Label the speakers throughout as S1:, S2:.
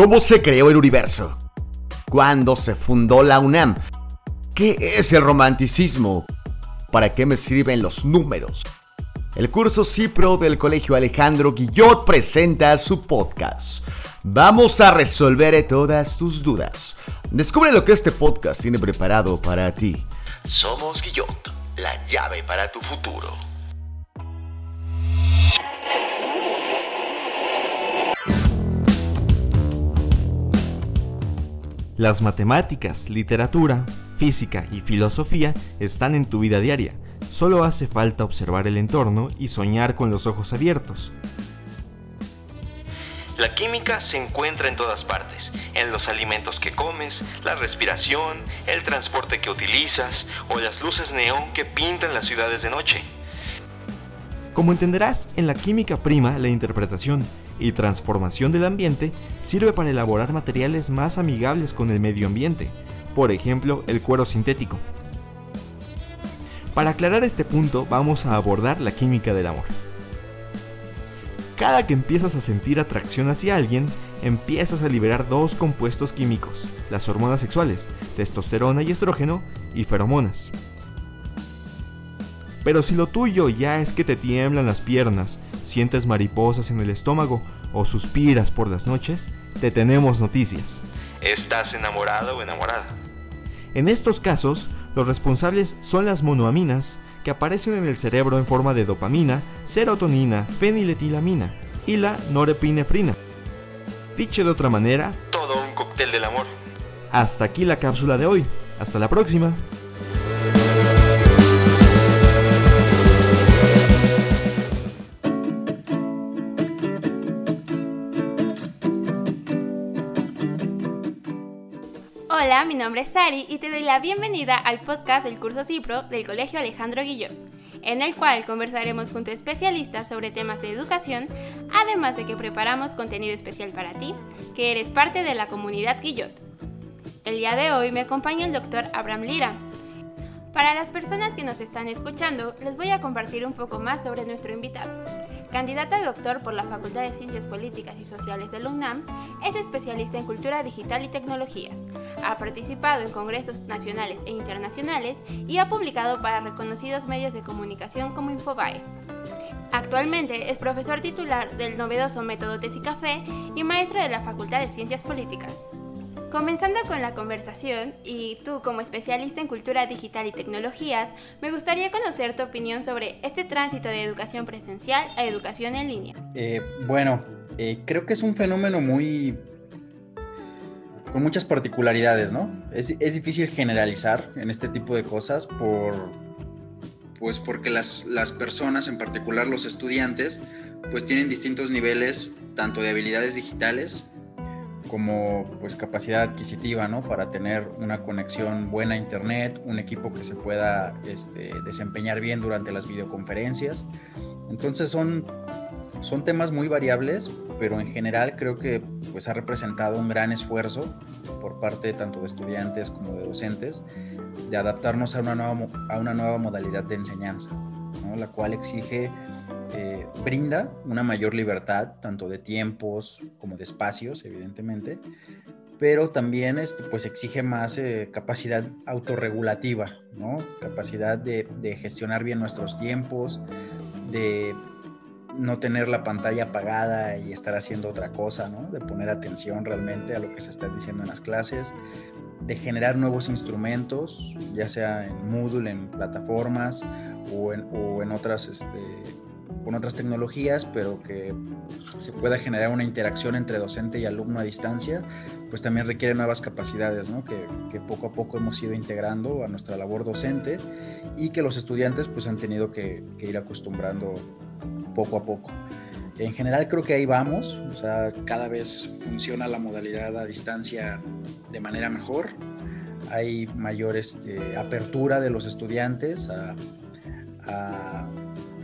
S1: ¿Cómo se creó el universo? ¿Cuándo se fundó la UNAM? ¿Qué es el romanticismo? ¿Para qué me sirven los números? El curso CIPRO del Colegio Alejandro Guillot presenta su podcast. Vamos a resolver todas tus dudas. Descubre lo que este podcast tiene preparado para ti. Somos Guillot, la llave para tu futuro.
S2: Las matemáticas, literatura, física y filosofía están en tu vida diaria. Solo hace falta observar el entorno y soñar con los ojos abiertos.
S3: La química se encuentra en todas partes, en los alimentos que comes, la respiración, el transporte que utilizas o las luces neón que pintan las ciudades de noche.
S2: Como entenderás, en la química prima la interpretación y transformación del ambiente sirve para elaborar materiales más amigables con el medio ambiente, por ejemplo el cuero sintético. Para aclarar este punto vamos a abordar la química del amor. Cada que empiezas a sentir atracción hacia alguien, empiezas a liberar dos compuestos químicos, las hormonas sexuales, testosterona y estrógeno, y feromonas. Pero si lo tuyo ya es que te tiemblan las piernas, sientes mariposas en el estómago o suspiras por las noches, te tenemos noticias.
S3: ¿Estás enamorado o enamorada?
S2: En estos casos, los responsables son las monoaminas que aparecen en el cerebro en forma de dopamina, serotonina, feniletilamina y la norepinefrina. Dicho de otra manera,
S3: todo un cóctel del amor.
S2: Hasta aquí la cápsula de hoy. Hasta la próxima.
S4: Nombre es Sari y te doy la bienvenida al podcast del curso CIPRO del Colegio Alejandro Guillot, en el cual conversaremos junto a especialistas sobre temas de educación, además de que preparamos contenido especial para ti, que eres parte de la comunidad Guillot. El día de hoy me acompaña el doctor Abraham Lira. Para las personas que nos están escuchando, les voy a compartir un poco más sobre nuestro invitado. Candidato a doctor por la Facultad de Ciencias Políticas y Sociales de la UNAM, es especialista en cultura digital y tecnologías. Ha participado en congresos nacionales e internacionales y ha publicado para reconocidos medios de comunicación como Infobae. Actualmente es profesor titular del novedoso método Café y maestro de la Facultad de Ciencias Políticas. Comenzando con la conversación, y tú como especialista en cultura digital y tecnologías, me gustaría conocer tu opinión sobre este tránsito de educación presencial a educación en línea.
S5: Eh, bueno, eh, creo que es un fenómeno muy... con muchas particularidades, ¿no? Es, es, difícil generalizar en este tipo de cosas por... pues porque las, las personas, en particular los estudiantes, pues tienen distintos niveles tanto de habilidades digitales como pues capacidad adquisitiva, ¿no? Para tener una conexión buena a internet, un equipo que se pueda este, desempeñar bien durante las videoconferencias. Entonces son, son temas muy variables, pero en general creo que pues ha representado un gran esfuerzo por parte tanto de estudiantes como de docentes de adaptarnos a una nueva, a una nueva modalidad de enseñanza, ¿no? la cual exige eh, brinda una mayor libertad, tanto de tiempos como de espacios, evidentemente, pero también este, pues exige más eh, capacidad autorregulativa, ¿no? Capacidad de, gestionar bien nuestros tiempos, de no tener la pantalla apagada y estar haciendo otra cosa, ¿no? De poner atención realmente a lo que se está diciendo en las clases, de generar nuevos instrumentos, ya sea en Moodle, en plataformas o en, otras este, con otras tecnologías, pero que se pueda generar una interacción entre docente y alumno a distancia, pues también requiere nuevas capacidades, ¿no? que, que, poco a poco hemos ido integrando a nuestra labor docente y que los estudiantes pues han tenido que, que ir acostumbrando poco a poco. En general creo que ahí vamos, o sea, cada vez funciona la modalidad a distancia de manera mejor, hay mayor este, apertura de los estudiantes a, a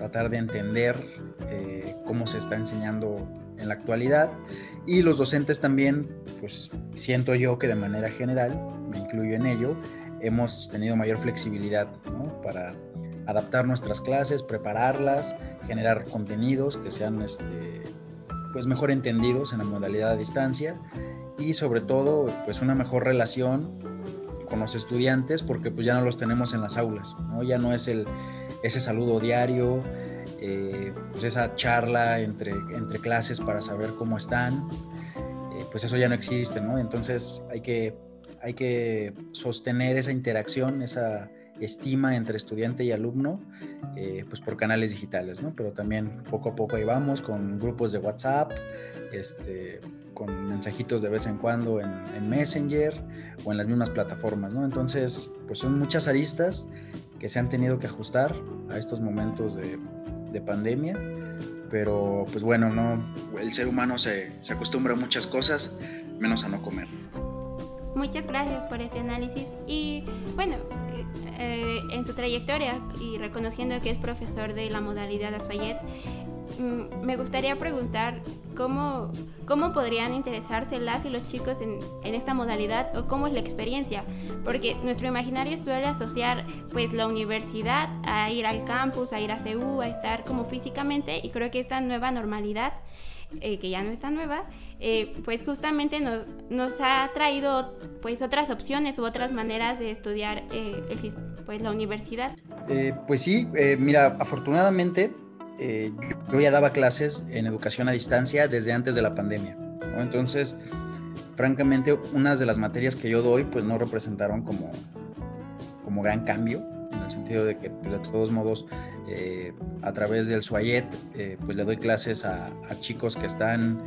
S5: tratar de entender eh, cómo se está enseñando en la actualidad. Y los docentes también, pues siento yo que de manera general, me incluyo en ello, hemos tenido mayor flexibilidad para adaptar nuestras clases, prepararlas, generar contenidos que sean este, pues mejor entendidos en la modalidad a distancia. Y sobre todo pues una mejor relación con los estudiantes porque pues ya no los tenemos en las aulas, ¿no? Ya no es el, ese saludo diario, eh, pues esa charla entre, entre clases para saber cómo están, eh, pues eso ya no existe, ¿no? Entonces hay que, hay que sostener esa interacción, esa estima entre estudiante y alumno, eh, pues por canales digitales, ¿no? Pero también poco a poco ahí vamos con grupos de WhatsApp, este, con mensajitos de vez en cuando en, Messenger o en las mismas plataformas, ¿no? Entonces, pues son muchas aristas que se han tenido que ajustar a estos momentos de, pandemia, pero pues bueno, no, el ser humano se, se acostumbra a muchas cosas, menos a no comer.
S4: Muchas gracias por ese análisis y bueno, eh, en su trayectoria y reconociendo que es profesor de la modalidad mm, me gustaría preguntar cómo, cómo podrían interesarse las y los chicos en, en, esta modalidad o cómo es la experiencia, porque nuestro imaginario suele asociar pues la universidad a ir al campus, a ir a CEU, a estar como físicamente y creo que esta nueva normalidad eh, que ya no está nueva, eh, pues justamente nos, nos, ha traído pues otras opciones u otras maneras de estudiar eh, pues la universidad.
S5: pues sí, mira, afortunadamente yo ya daba clases en educación a distancia desde antes de la pandemia, entonces francamente unas de las materias que yo doy pues no representaron como, como gran cambio en el sentido de que pues, de todos modos eh, a través del SUAYET eh, pues le doy clases a, chicos que están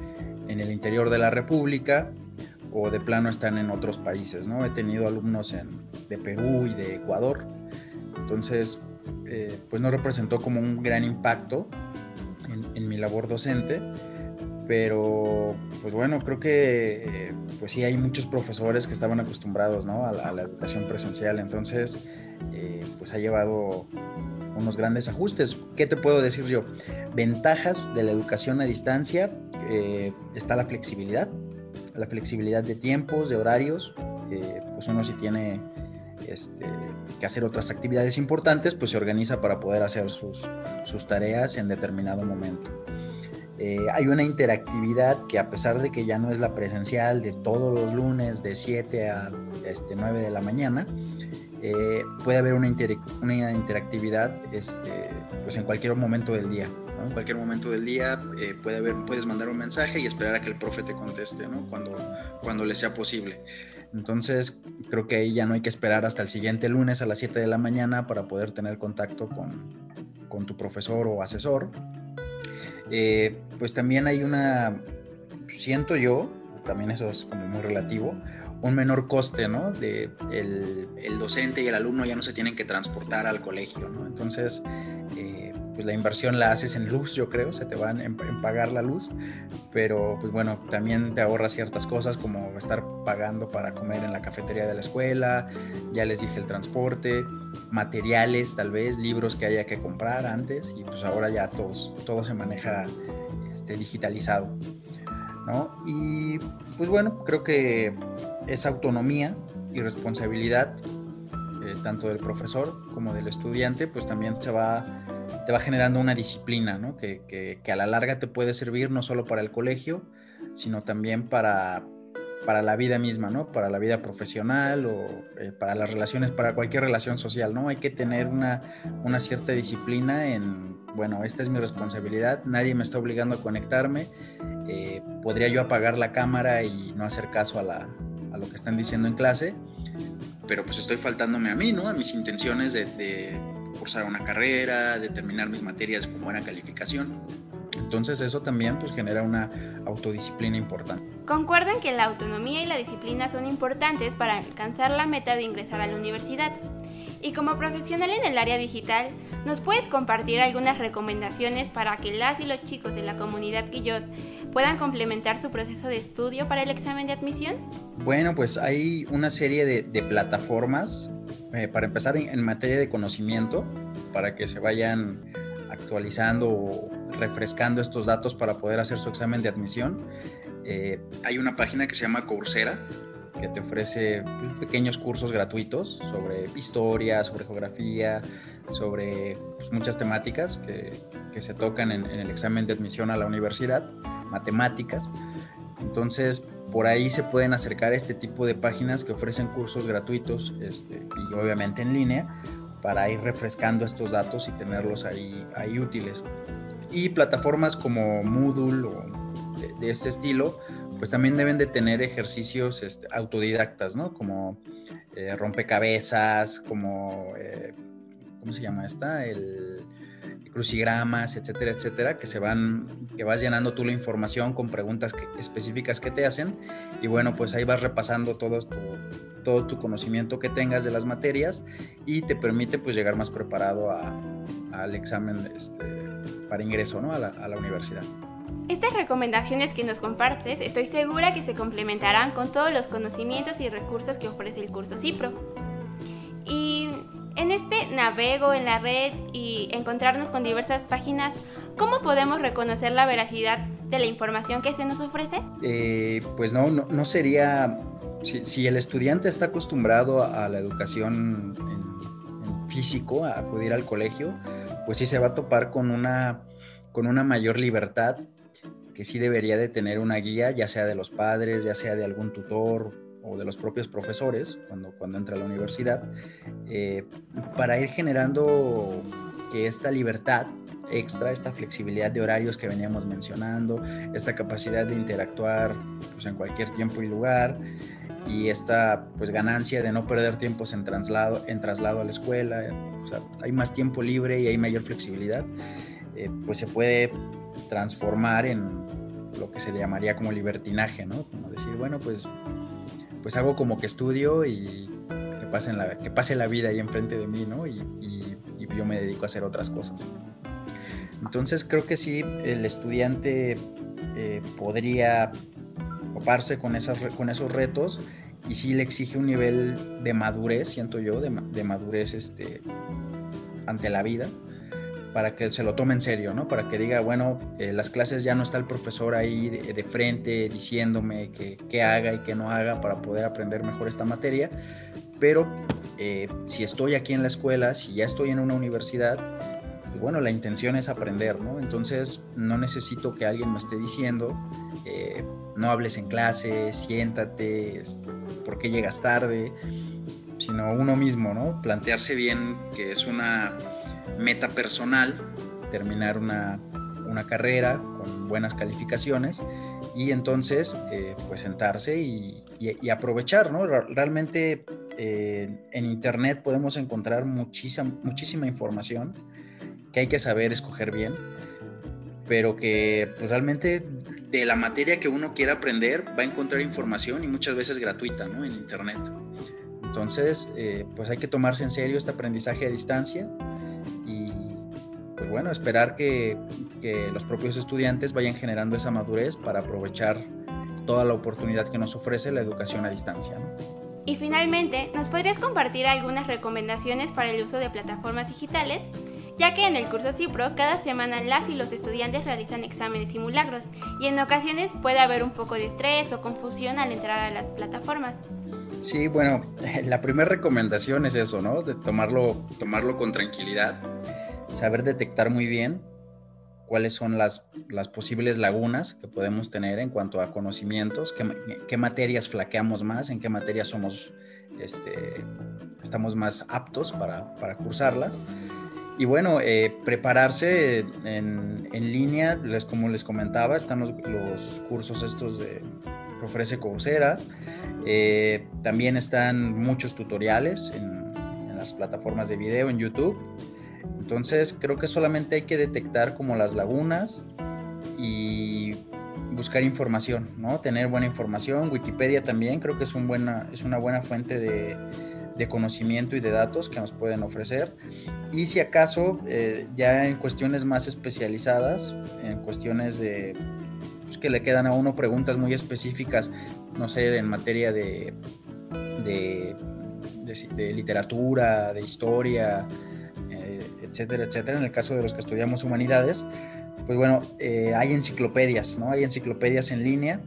S5: en el interior de la República o de plano están en otros países, ¿no? He tenido alumnos de Perú y de Ecuador, entonces eh, pues no representó como un gran impacto en, mi labor docente, pero pues bueno, creo que pues sí hay muchos profesores que estaban acostumbrados ¿no? a, la, a educación presencial, entonces eh, pues ha llevado unos grandes ajustes. ¿Qué te puedo decir yo? Ventajas de la educación a distancia, eh, está la flexibilidad, la flexibilidad de tiempos, de horarios, eh, pues uno si tiene este, que hacer otras actividades importantes, pues se organiza para poder hacer sus, tareas en determinado momento. hay una interactividad que a pesar de que ya no es la presencial de todos los lunes de 7 a este, 9 de la mañana, eh, puede haber una, interactividad este, pues en cualquier momento del día. En cualquier momento del día eh, puede haber, puedes mandar un mensaje y esperar a que el profe te conteste cuando le sea posible. Entonces, creo que ahí ya no hay que esperar hasta el siguiente lunes a las 7 de la mañana para poder tener contacto con, con tu profesor o asesor. Eh, pues también hay una, siento yo, también eso es como muy relativo, un menor coste, ¿no? De el, docente y el alumno ya no se tienen que transportar al colegio, ¿no? Entonces, eh, pues la inversión la haces en luz, yo creo, se te van en, pagar la luz, pero pues bueno, también te ahorras ciertas cosas como estar pagando para comer en la cafetería de la escuela, ya les dije el transporte, materiales tal vez, libros que haya que comprar antes y pues ahora ya todos, todo se maneja este, digitalizado. ¿no? Y pues bueno, creo que esa autonomía y responsabilidad, eh, tanto del profesor como del estudiante, pues también se va, te va generando una disciplina, ¿no? Que, a la larga te puede servir no solo para el colegio, sino también para, para la vida misma, ¿no? Para la vida profesional o eh, para las relaciones, para cualquier relación social, ¿no? Hay que tener una, una, cierta disciplina en, bueno, esta es mi responsabilidad, nadie me está obligando a conectarme, eh, podría yo apagar la cámara y no hacer caso a, lo que están diciendo en clase, pero pues estoy faltándome a mí, ¿no? A mis intenciones de cursar una carrera, de terminar mis materias con buena calificación. Entonces eso también pues genera una autodisciplina importante.
S4: Concuerdan que la autonomía y la disciplina son importantes para alcanzar la meta de ingresar a la universidad. Y como profesional en el área digital, ¿nos puedes compartir algunas recomendaciones para que las y los chicos de la comunidad Guillot puedan complementar su proceso de estudio para el examen de admisión?
S5: Bueno, pues hay una serie de, plataformas, eh, para empezar en, materia de conocimiento, para que se vayan actualizando o refrescando estos datos para poder hacer su examen de admisión. Eh, hay una página que se llama Coursera, que te ofrece pequeños cursos gratuitos sobre historia, sobre geografía, sobre pues, muchas temáticas que, se tocan en, el examen de admisión a la universidad, matemáticas. Entonces, por ahí se pueden acercar a este tipo de páginas que ofrecen cursos gratuitos este, y obviamente en línea para ir refrescando estos datos y tenerlos ahí, ahí útiles. Y plataformas como Moodle o de, este estilo, pues también deben de tener ejercicios este, autodidactas, ¿no? Como eh, rompecabezas, como, eh, ¿cómo se llama esta? El crucigramas, etcétera, etcétera, que se van, que vas llenando tú la información con preguntas específicas que te hacen y bueno, pues ahí vas repasando todo tu, conocimiento que tengas de las materias y te permite pues llegar más preparado al examen este, para ingreso ¿no? a, la, a la universidad.
S4: Estas recomendaciones que nos compartes estoy segura que se complementarán con todos los conocimientos y recursos que ofrece el curso CIPRO. En navego en la red y encontrarnos con diversas páginas, ¿cómo podemos reconocer la veracidad de la información que se nos ofrece?
S5: Eh, pues no, no, sería, si, el estudiante está acostumbrado a la educación en, físico, a acudir al colegio, pues sí se va a topar con una, con una mayor libertad que sí debería de tener una guía, ya sea de los padres, ya sea de algún tutor o de los propios profesores cuando, cuando entra a la universidad, eh, para ir generando que esta libertad extra, esta flexibilidad de horarios que veníamos mencionando, esta capacidad de interactuar pues, en cualquier tiempo y lugar y esta pues ganancia de no perder tiempos en traslado, en traslado a la escuela, o sea, hay más tiempo libre y hay mayor flexibilidad, eh, pues se puede transformar en lo que se llamaría como libertinaje, ¿no? Como decir, bueno, pues pues hago como que estudio y que, la, que pase la vida ahí enfrente de mí, ¿no? Y, yo me dedico a hacer otras cosas. Entonces creo que sí, el estudiante eh, podría ocuparse con, con esos retos y sí le exige un nivel de madurez, siento yo, de, de madurez este, ante la vida para que se lo tome en serio, ¿no? Para que diga, bueno, eh, las clases ya no está el profesor ahí de, frente diciéndome qué haga y qué no haga para poder aprender mejor esta materia, pero eh, si estoy aquí en la escuela, si ya estoy en una universidad, pues bueno, la intención es aprender, ¿no? Entonces no necesito que alguien me esté diciendo, eh, no hables en clase, siéntate, este, ¿por qué llegas tarde? Sino uno mismo, ¿no? Plantearse bien que es una meta personal, terminar una, carrera con buenas calificaciones y entonces eh, pues sentarse y, aprovechar, ¿no? Realmente eh, en internet podemos encontrar muchísima, muchísima información que hay que saber escoger bien, pero que pues realmente de la materia que uno quiera aprender va a encontrar información y muchas veces gratuita, ¿no? En internet. Entonces, eh, pues hay que tomarse en serio este aprendizaje a distancia pues bueno, esperar que, los propios estudiantes vayan generando esa madurez para aprovechar toda la oportunidad que nos ofrece la educación a distancia.
S4: Y finalmente, ¿nos podrías compartir algunas recomendaciones para el uso de plataformas digitales? Ya que en el curso CIPRO cada semana las y los estudiantes realizan exámenes simulacros y en ocasiones puede haber un poco de estrés o confusión al entrar a las plataformas.
S5: Sí, bueno, la primera recomendación es eso, ¿no? De tomarlo, tomarlo con tranquilidad saber detectar muy bien cuáles son las, las posibles lagunas que podemos tener en cuanto a conocimientos, qué, materias flaqueamos más, en qué materias somos, este, estamos más aptos para, para cursarlas. Y bueno, eh, prepararse en, en, línea, les, como les comentaba, están los, cursos estos de, que ofrece Coursera. Eh, también están muchos tutoriales en, en las plataformas de video en YouTube. Entonces creo que solamente hay que detectar como las lagunas y buscar información, ¿no? Tener buena información. Wikipedia también creo que es, un buena, es una buena fuente de, conocimiento y de datos que nos pueden ofrecer. Y si acaso, eh, ya en cuestiones más especializadas, en cuestiones de pues, que le quedan a uno preguntas muy específicas, no sé, en materia de, de, de literatura, de historia, etcétera, etcétera. En el caso de los que estudiamos humanidades, pues bueno, eh, hay enciclopedias, ¿no? Hay enciclopedias en línea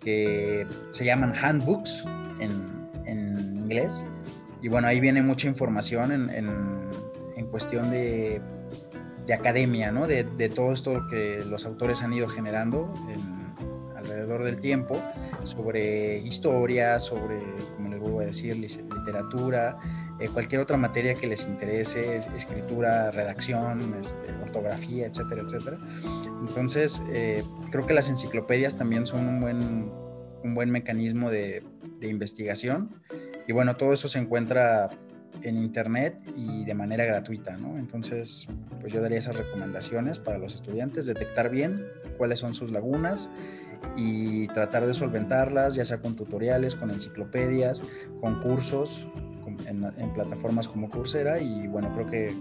S5: que se llaman handbooks en, inglés. Y bueno, ahí viene mucha información en, en, cuestión de, de, academia, ¿no? De, de, todo esto que los autores han ido generando alrededor del tiempo sobre historia, sobre, como les voy a decir, literatura, eh, cualquier otra materia que les interese, escritura, redacción, este, ortografía, etcétera, etcétera. Entonces, eh, creo que las enciclopedias también son un buen, un buen mecanismo de, de investigación. Y bueno, todo eso se encuentra en internet y de manera gratuita, ¿no? Entonces, pues yo daría esas recomendaciones para los estudiantes, detectar bien cuáles son sus lagunas y tratar de solventarlas, ya sea con tutoriales, con enciclopedias, con cursos en, plataformas como Coursera y bueno, creo que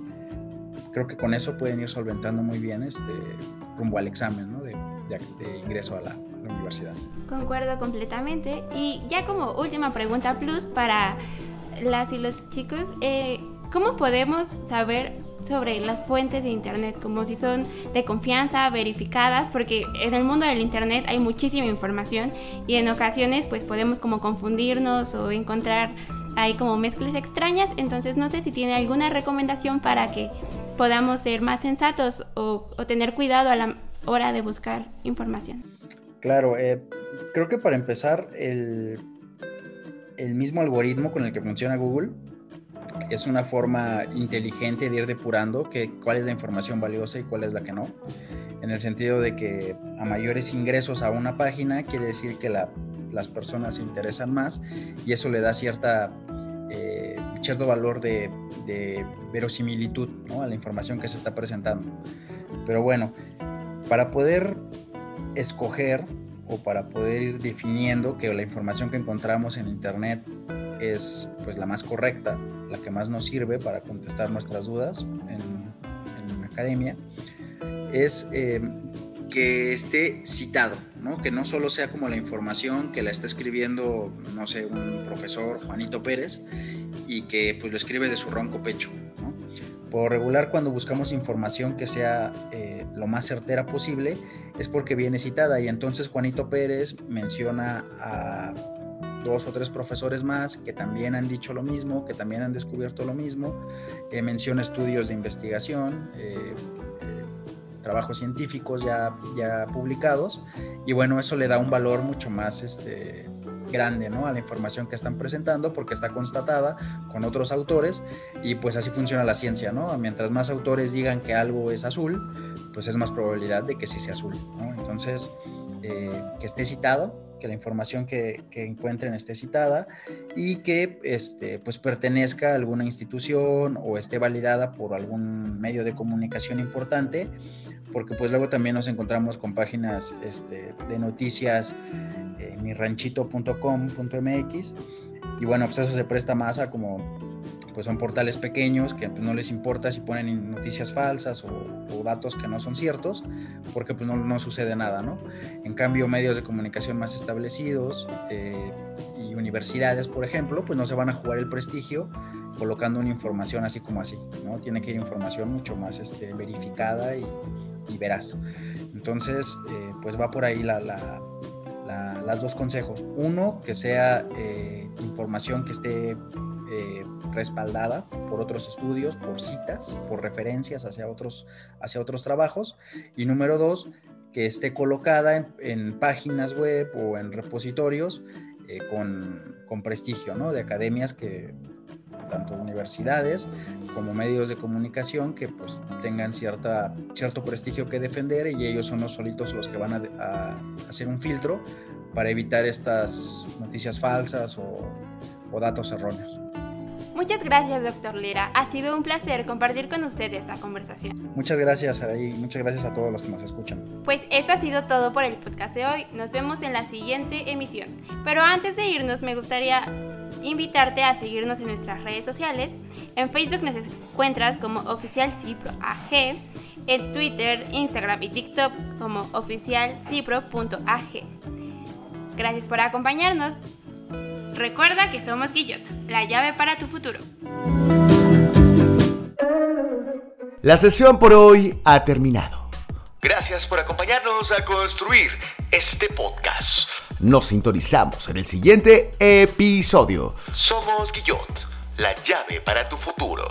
S5: creo que con eso pueden ir solventando muy bien este rumbo al examen ¿no? de, ingreso a la, a la universidad.
S4: Concuerdo completamente y ya como última pregunta plus para las y los chicos, eh, ¿cómo podemos saber sobre las fuentes de Internet? Como si son de confianza, verificadas, porque en el mundo del Internet hay muchísima información y en ocasiones pues podemos como confundirnos o encontrar ahí como mezclas extrañas. Entonces no sé si tiene alguna recomendación para que podamos ser más sensatos o, tener cuidado a la hora de buscar información.
S5: Claro, eh, creo que para empezar el el mismo algoritmo con el que funciona Google es una forma inteligente de ir depurando que, cuál es la información valiosa y cuál es la que no. En el sentido de que a mayores ingresos a una página quiere decir que las personas se interesan más y eso le da cierta, eh, cierto valor de, verosimilitud a la información que se está presentando. Pero bueno, para poder escoger o para poder ir definiendo que la información que encontramos en Internet es pues la más correcta, la que más nos sirve para contestar nuestras dudas en, academia, es eh, que esté citado, ¿no? que no solo sea como la información que la está escribiendo, no sé, un profesor, Juanito Pérez, y que pues lo escribe de su ronco pecho. Por regular, cuando buscamos información que sea eh, lo más certera posible, es porque viene citada y entonces Juanito Pérez menciona a dos o tres profesores más que también han dicho lo mismo, que también han descubierto lo mismo, eh, menciona estudios de investigación, eh, trabajos científicos ya, ya publicados y bueno, eso le da un valor mucho más este, grande ¿no? a la información que están presentando porque está constatada con otros autores y pues así funciona la ciencia, ¿no? Mientras más autores digan que algo es azul, pues es más probabilidad de que sí sea azul, Entonces, eh, que esté citado, que la información que, que, encuentren esté citada y que este, pues pertenezca a alguna institución o esté validada por algún medio de comunicación importante, porque pues luego también nos encontramos con páginas este, de noticias eh, miranchito.com.mx y bueno, pues eso se presta más a como pues son portales pequeños que pues, no les importa si ponen noticias falsas o, datos que no son ciertos, porque pues no, no, sucede nada, ¿no? En cambio, medios de comunicación más establecidos eh, y universidades, por ejemplo, pues no se van a jugar el prestigio colocando una información así como así, ¿no? Tiene que ir información mucho más este, verificada y, y veraz. Entonces, eh, pues va por ahí la, la las dos consejos. Uno, que sea eh, información que esté respaldada por otros estudios, por citas, por referencias hacia otros, hacia otros trabajos. Y número dos, que esté colocada en, páginas web o en repositorios eh, con, con, prestigio, ¿no? De academias que, tanto universidades como medios de comunicación que pues tengan cierta, cierto prestigio que defender y ellos son los solitos los que van a, hacer un filtro para evitar estas noticias falsas o, o datos erróneos.
S4: Muchas gracias, doctor Lira. Ha sido un placer compartir con usted esta conversación.
S5: Muchas gracias, y muchas gracias a todos los que nos escuchan.
S4: Pues esto ha sido todo por el podcast de hoy. Nos vemos en la siguiente emisión. Pero antes de irnos, me gustaría invitarte a seguirnos en nuestras redes sociales. En Facebook nos encuentras como Oficial Cipro AG, en Twitter, Instagram y TikTok como oficialcipro.ag. Gracias por acompañarnos. Recuerda que somos Guillot, la llave para tu futuro.
S1: La sesión por hoy ha terminado.
S3: Gracias por acompañarnos a construir este podcast.
S1: Nos sintonizamos en el siguiente episodio.
S3: Somos Guillot, la llave para tu futuro.